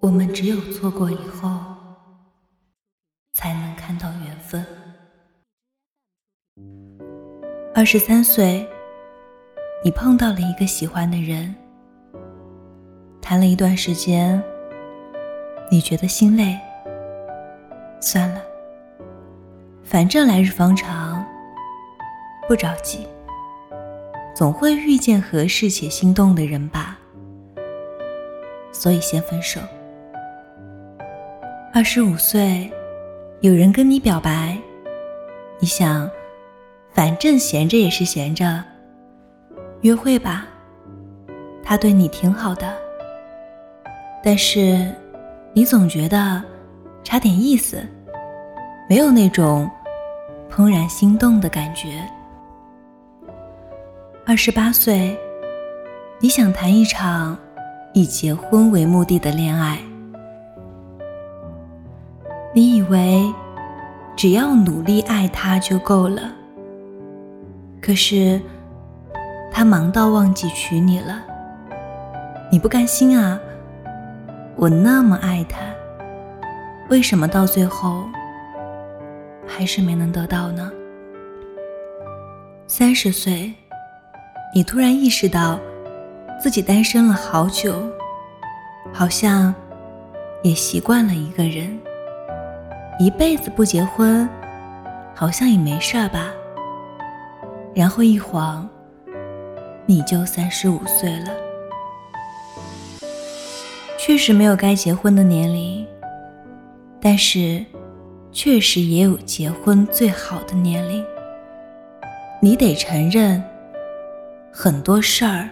我们只有错过以后，才能看到缘分。二十三岁，你碰到了一个喜欢的人，谈了一段时间，你觉得心累，算了，反正来日方长，不着急，总会遇见合适且心动的人吧，所以先分手。二十五岁，有人跟你表白，你想，反正闲着也是闲着，约会吧。他对你挺好的，但是你总觉得差点意思，没有那种怦然心动的感觉。二十八岁，你想谈一场以结婚为目的的恋爱。你以为只要努力爱他就够了，可是他忙到忘记娶你了，你不甘心啊？我那么爱他，为什么到最后还是没能得到呢？三十岁，你突然意识到自己单身了好久，好像也习惯了一个人。一辈子不结婚，好像也没事儿吧。然后一晃，你就三十五岁了。确实没有该结婚的年龄，但是，确实也有结婚最好的年龄。你得承认，很多事儿，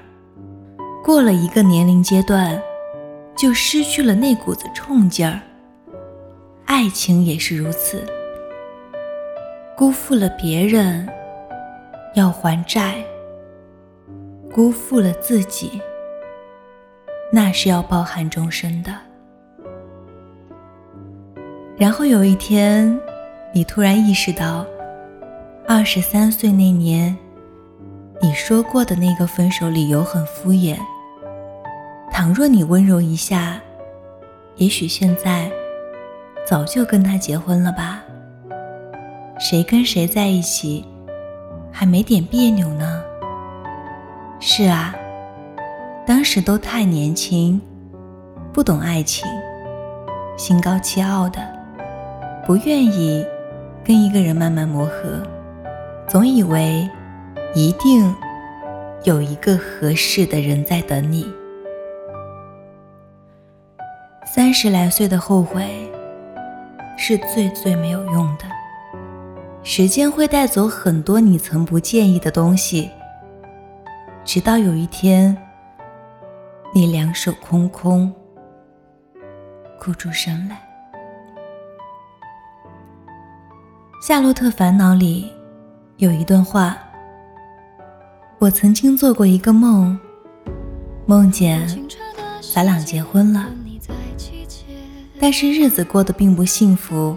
过了一个年龄阶段，就失去了那股子冲劲儿。爱情也是如此，辜负了别人要还债，辜负了自己那是要抱憾终身的。然后有一天，你突然意识到，二十三岁那年，你说过的那个分手理由很敷衍。倘若你温柔一下，也许现在。早就跟他结婚了吧？谁跟谁在一起，还没点别扭呢？是啊，当时都太年轻，不懂爱情，心高气傲的，不愿意跟一个人慢慢磨合，总以为一定有一个合适的人在等你。三十来岁的后悔。是最最没有用的。时间会带走很多你曾不介意的东西，直到有一天，你两手空空，哭出声来。《夏洛特烦恼》里有一段话：我曾经做过一个梦，梦见咱俩结婚了。但是日子过得并不幸福，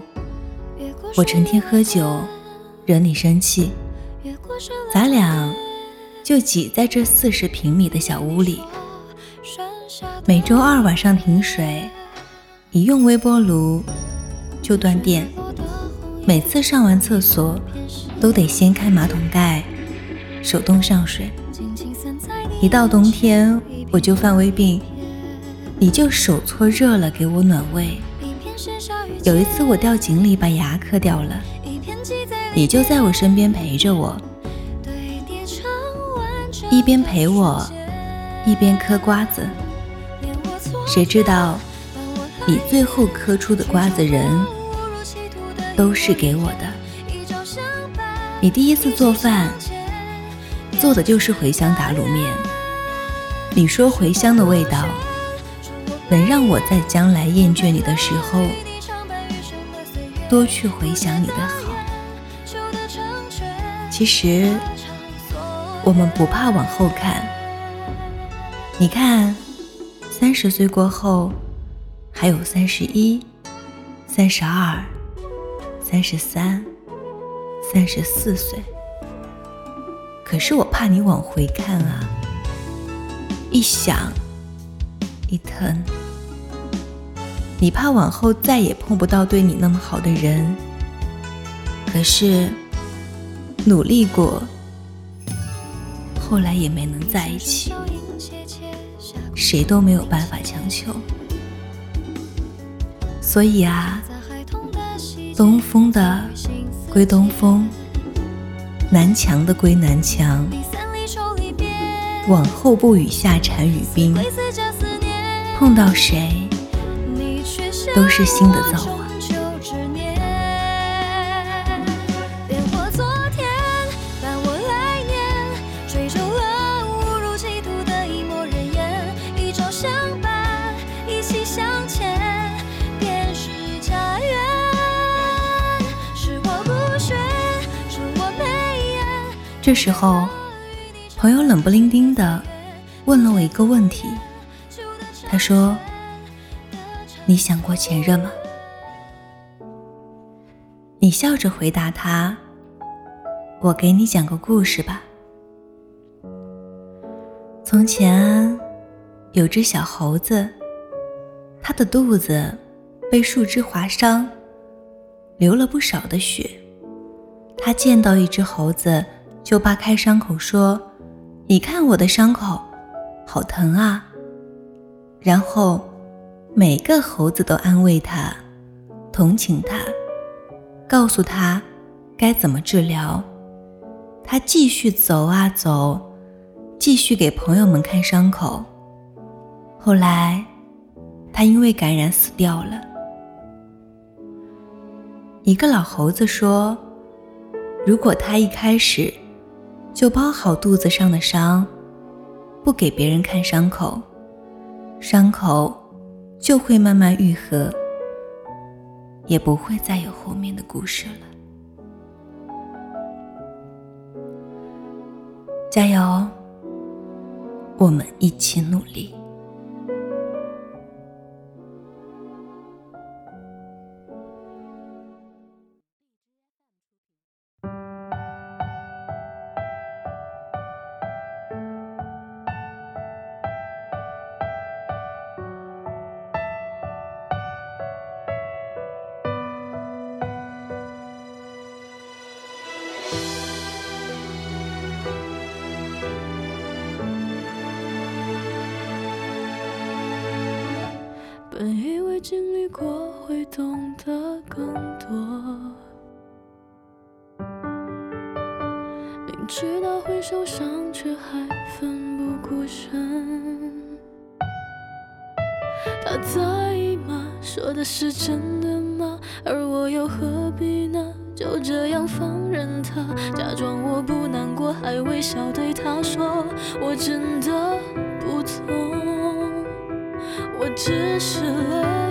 我成天喝酒，惹你生气，咱俩就挤在这四十平米的小屋里。每周二晚上停水，一用微波炉就断电，每次上完厕所都得掀开马桶盖，手动上水。一到冬天我就犯胃病。你就手搓热了给我暖胃。有一次我掉井里把牙磕掉了，你就在我身边陪着我，一边陪我，一边嗑瓜子。谁知道你最后嗑出的瓜子仁都是给我的。你第一次做饭做的就是茴香打卤面，你说茴香的味道。能让我在将来厌倦你的时候，多去回想你的好。其实，我们不怕往后看。你看，三十岁过后，还有三十一、三十二、三十三、三十四岁。可是我怕你往回看啊，一想。一疼，你怕往后再也碰不到对你那么好的人。可是努力过，后来也没能在一起。谁都没有办法强求。所以啊，东风的归东风，南墙的归南墙。往后不雨下禅雨冰，碰到谁都是新的造化。这时候。朋友冷不丁丁的问了我一个问题，他说：“你想过前任吗？”你笑着回答他：“我给你讲个故事吧。从前有只小猴子，它的肚子被树枝划伤，流了不少的血。它见到一只猴子，就扒开伤口说。”你看我的伤口，好疼啊！然后每个猴子都安慰他，同情他，告诉他该怎么治疗。他继续走啊走，继续给朋友们看伤口。后来，他因为感染死掉了。一个老猴子说：“如果他一开始……”就包好肚子上的伤，不给别人看伤口，伤口就会慢慢愈合，也不会再有后面的故事了。加油，我们一起努力。懂得更多，明知道会受伤，却还奋不顾身。他在意吗？说的是真的吗？而我又何必呢？就这样放任他，假装我不难过，还微笑对他说，我真的不懂。我只是累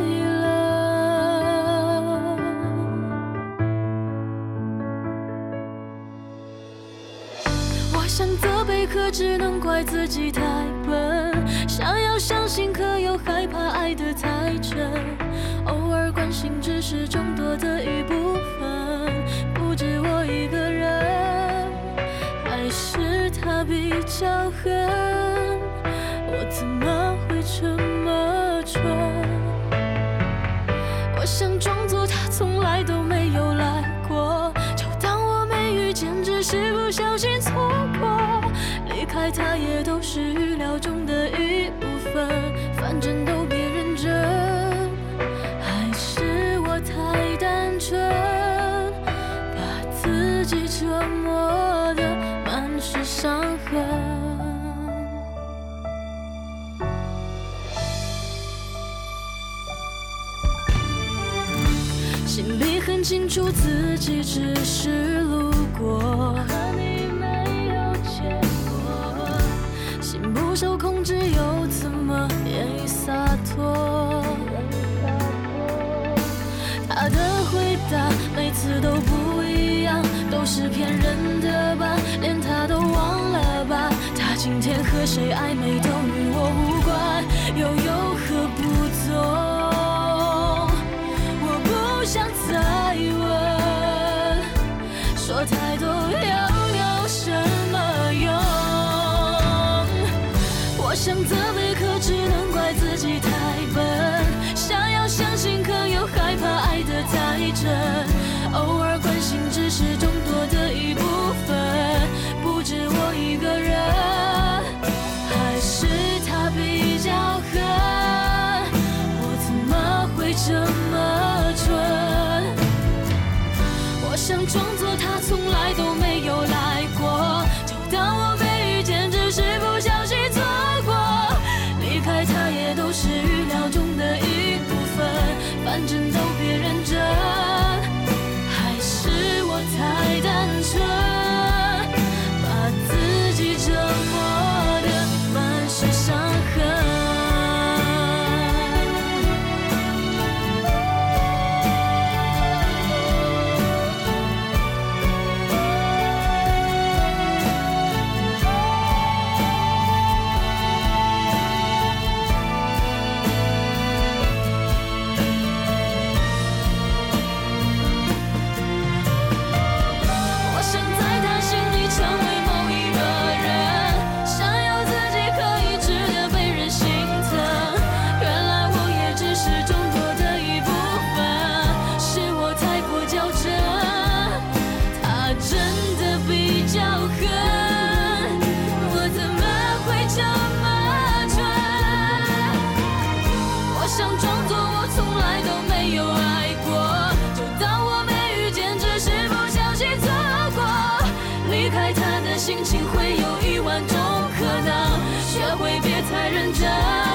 只能怪自己太笨。想要相信，可又害怕爱得太真。偶尔关心，只是众多的一部分，不止我一个人，还是他比较狠。我怎么会这么蠢？我想装作他也都是预料中的一部分，反正都别认真。还是我太单纯，把自己折磨得满是伤痕。心里很清楚，自己只是路过，是骗人的吧，连他都忘了吧。他今天和谁暧昧，都与我无关，又有何不同？我不想再问，说太多又有什么用？我想责备，可只能怪自己太笨；想要相信，可又害怕爱得太真。想装作他从会别太认真。